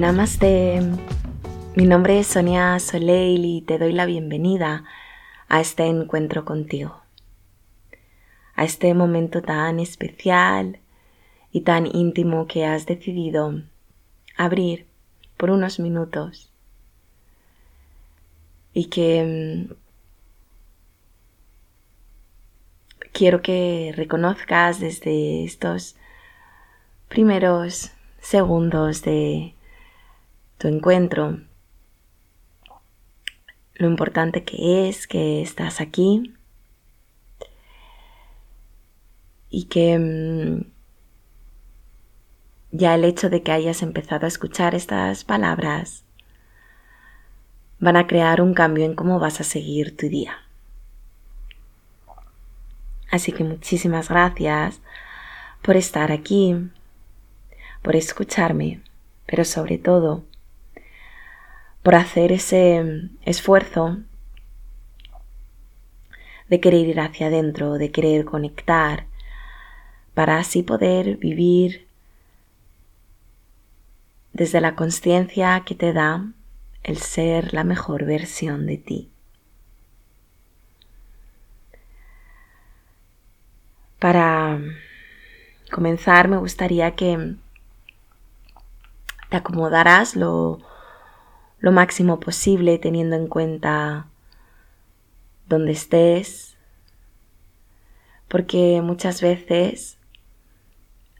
Namaste. Mi nombre es Sonia Soleil y te doy la bienvenida a este encuentro contigo. A este momento tan especial y tan íntimo que has decidido abrir por unos minutos y que mm, quiero que reconozcas desde estos primeros segundos de tu encuentro lo importante que es que estás aquí y que mm, ya el hecho de que hayas empezado a escuchar estas palabras van a crear un cambio en cómo vas a seguir tu día. Así que muchísimas gracias por estar aquí, por escucharme, pero sobre todo por hacer ese esfuerzo de querer ir hacia adentro, de querer conectar, para así poder vivir desde la conciencia que te da el ser la mejor versión de ti. Para comenzar me gustaría que te acomodaras lo, lo máximo posible teniendo en cuenta dónde estés, porque muchas veces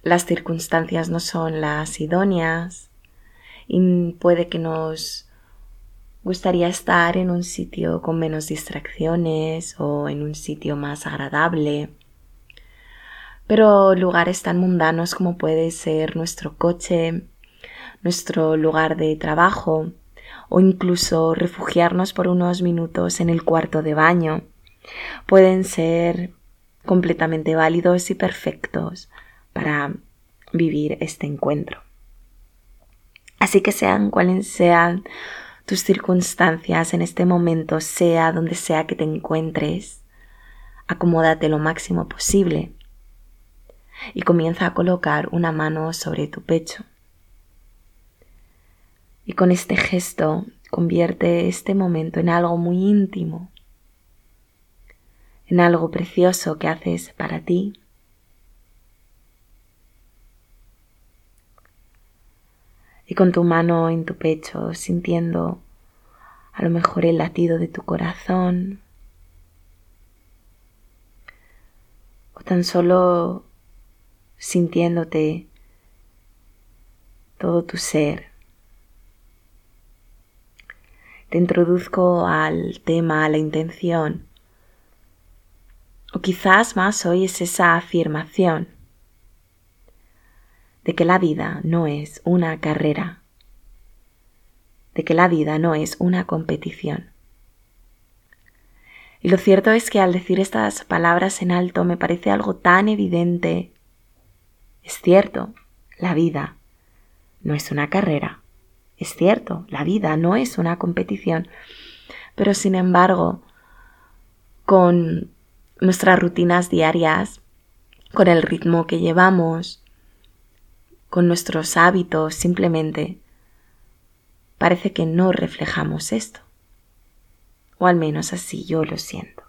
las circunstancias no son las idóneas y puede que nos gustaría estar en un sitio con menos distracciones o en un sitio más agradable. Pero lugares tan mundanos como puede ser nuestro coche, nuestro lugar de trabajo o incluso refugiarnos por unos minutos en el cuarto de baño pueden ser completamente válidos y perfectos para vivir este encuentro. Así que sean cuales sean tus circunstancias en este momento, sea donde sea que te encuentres, acomódate lo máximo posible y comienza a colocar una mano sobre tu pecho. Y con este gesto convierte este momento en algo muy íntimo, en algo precioso que haces para ti. Y con tu mano en tu pecho, sintiendo a lo mejor el latido de tu corazón, o tan solo sintiéndote todo tu ser. Te introduzco al tema, a la intención. O quizás más hoy es esa afirmación de que la vida no es una carrera de que la vida no es una competición. Y lo cierto es que al decir estas palabras en alto me parece algo tan evidente. Es cierto, la vida no es una carrera. Es cierto, la vida no es una competición. Pero sin embargo, con nuestras rutinas diarias, con el ritmo que llevamos, con nuestros hábitos, simplemente parece que no reflejamos esto. O al menos así yo lo siento.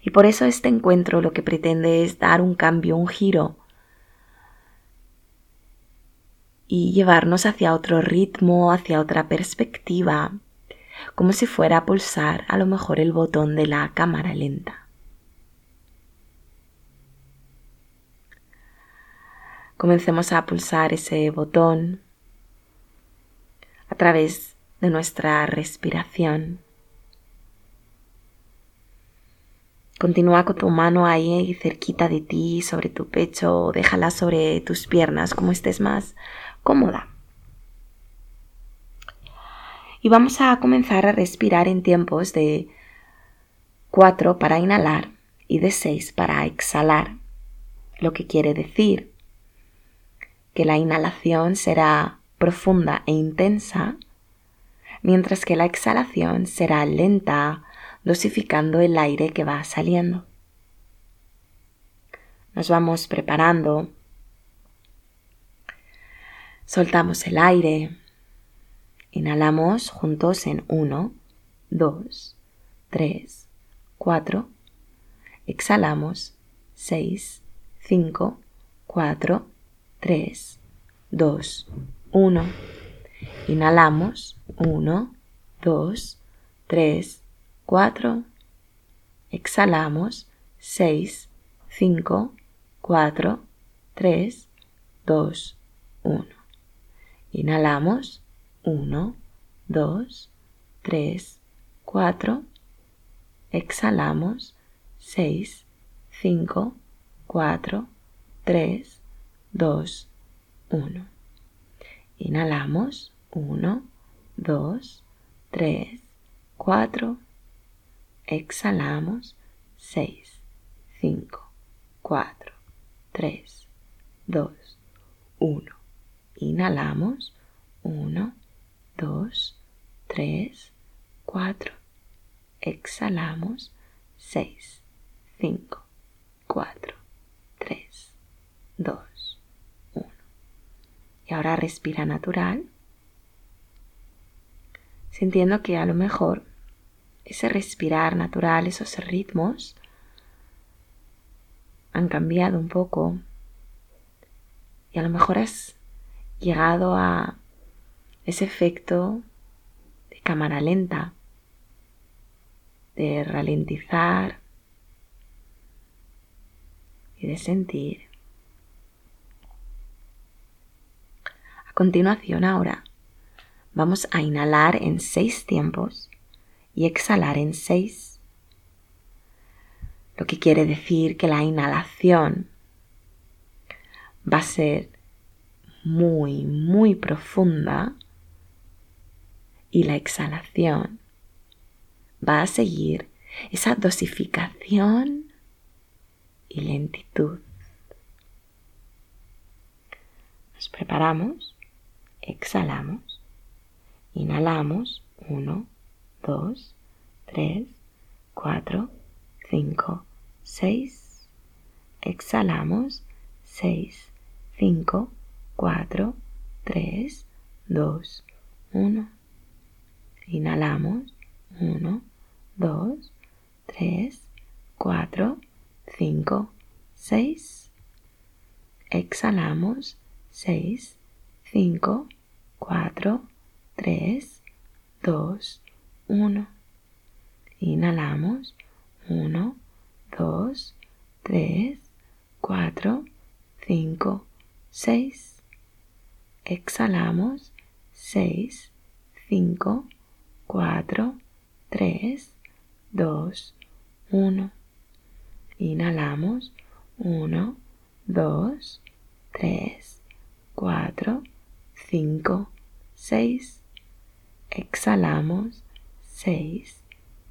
Y por eso este encuentro lo que pretende es dar un cambio, un giro y llevarnos hacia otro ritmo, hacia otra perspectiva, como si fuera a pulsar a lo mejor el botón de la cámara lenta. Comencemos a pulsar ese botón a través de nuestra respiración. Continúa con tu mano ahí cerquita de ti, sobre tu pecho, déjala sobre tus piernas, como estés más cómoda. Y vamos a comenzar a respirar en tiempos de 4 para inhalar y de 6 para exhalar, lo que quiere decir que la inhalación será profunda e intensa, mientras que la exhalación será lenta, dosificando el aire que va saliendo. Nos vamos preparando Soltamos el aire. Inhalamos juntos en 1, 2, 3, 4. Exhalamos 6, 5, 4, 3, 2, 1. Inhalamos 1, 2, 3, 4. Exhalamos 6, 5, 4, 3, 2, 1. Inhalamos 1, 2, 3, 4. Exhalamos 6, 5, 4, 3, 2, 1. Inhalamos 1, 2, 3, 4. Exhalamos 6, 5, 4, 3, 2, 1. Inhalamos 1, 2, 3, 4. Exhalamos 6, 5, 4, 3, 2, 1. Y ahora respira natural, sintiendo que a lo mejor ese respirar natural, esos ritmos han cambiado un poco y a lo mejor has llegado a ese efecto de cámara lenta, de ralentizar y de sentir. A continuación ahora vamos a inhalar en seis tiempos y exhalar en seis lo que quiere decir que la inhalación va a ser muy, muy profunda y la exhalación va a seguir esa dosificación y lentitud. Nos preparamos, exhalamos, inhalamos, 1, 2, 3, 4, 5, 6. Exhalamos 6, 5, 4, 3, 2, 1. Inhalamos 1, 2, 3, 4, 5, 6. Exhalamos 6, 5, 4, 3, 2, 1. Inhalamos 1, 2, 3, 4, 5, 6. Exhalamos 6, 5, 4, 3, 2, 1. Inhalamos 1, 2, 3, 4, 5, 6. Exhalamos 6,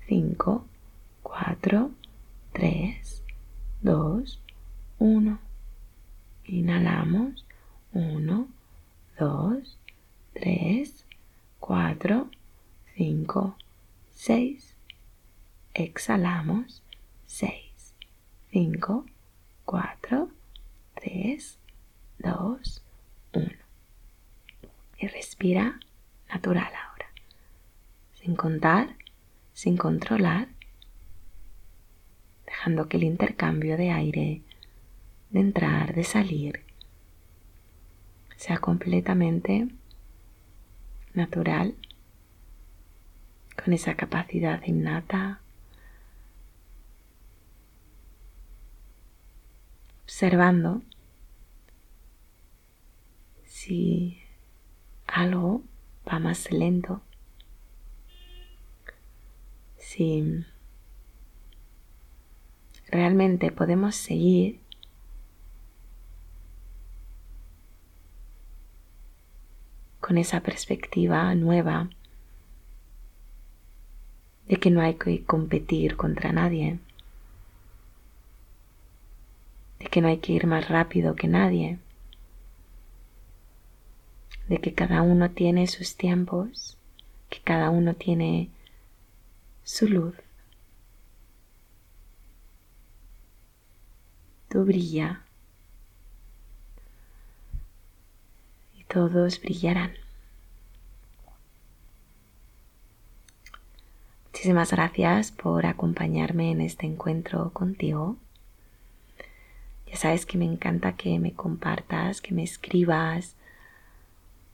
5, 4, 3, 2, 1. Inhalamos. 1, 2, 3, 4, 5, 6. Exhalamos. 6, 5, 4, 3, 2, 1. Y respira natural ahora. Sin contar, sin controlar dejando que el intercambio de aire, de entrar, de salir, sea completamente natural, con esa capacidad innata, observando si algo va más lento, si realmente podemos seguir con esa perspectiva nueva de que no hay que competir contra nadie, de que no hay que ir más rápido que nadie, de que cada uno tiene sus tiempos, que cada uno tiene su luz. brilla. Todos brillarán. Muchísimas gracias por acompañarme en este encuentro contigo. Ya sabes que me encanta que me compartas, que me escribas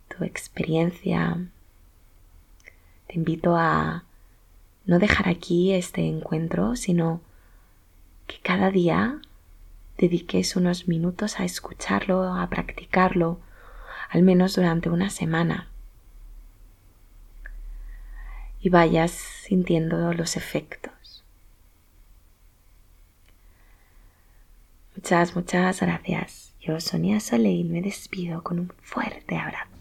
tu experiencia. Te invito a no dejar aquí este encuentro, sino que cada día dediques unos minutos a escucharlo, a practicarlo, al menos durante una semana. Y vayas sintiendo los efectos. Muchas, muchas gracias. Yo, Sonia Soleil, me despido con un fuerte abrazo.